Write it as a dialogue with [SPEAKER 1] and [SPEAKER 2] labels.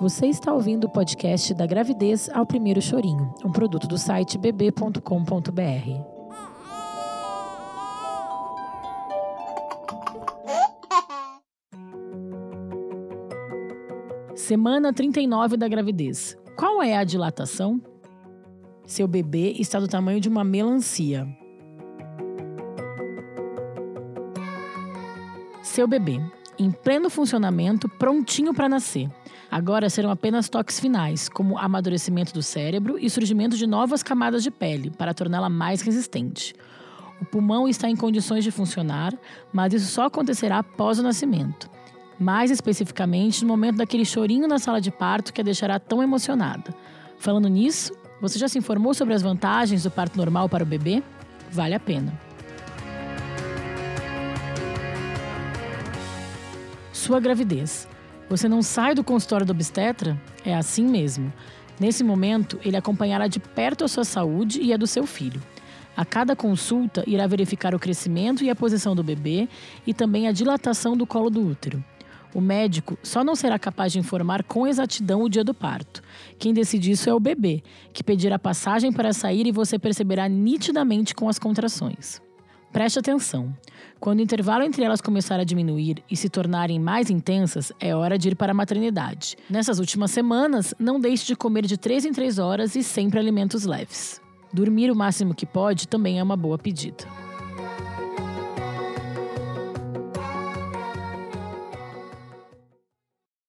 [SPEAKER 1] Você está ouvindo o podcast da gravidez ao primeiro chorinho, um produto do site bb.com.br. Semana 39 da gravidez. Qual é a dilatação? Seu bebê está do tamanho de uma melancia. Seu bebê, em pleno funcionamento, prontinho para nascer. Agora serão apenas toques finais, como amadurecimento do cérebro e surgimento de novas camadas de pele, para torná-la mais resistente. O pulmão está em condições de funcionar, mas isso só acontecerá após o nascimento. Mais especificamente, no momento daquele chorinho na sala de parto que a deixará tão emocionada. Falando nisso, você já se informou sobre as vantagens do parto normal para o bebê? Vale a pena. Sua gravidez. Você não sai do consultório do obstetra? É assim mesmo. Nesse momento, ele acompanhará de perto a sua saúde e a do seu filho. A cada consulta, irá verificar o crescimento e a posição do bebê e também a dilatação do colo do útero. O médico só não será capaz de informar com exatidão o dia do parto. Quem decide isso é o bebê, que pedirá passagem para sair e você perceberá nitidamente com as contrações. Preste atenção. Quando o intervalo entre elas começar a diminuir e se tornarem mais intensas, é hora de ir para a maternidade. Nessas últimas semanas, não deixe de comer de 3 em 3 horas e sempre alimentos leves. Dormir o máximo que pode também é uma boa pedida.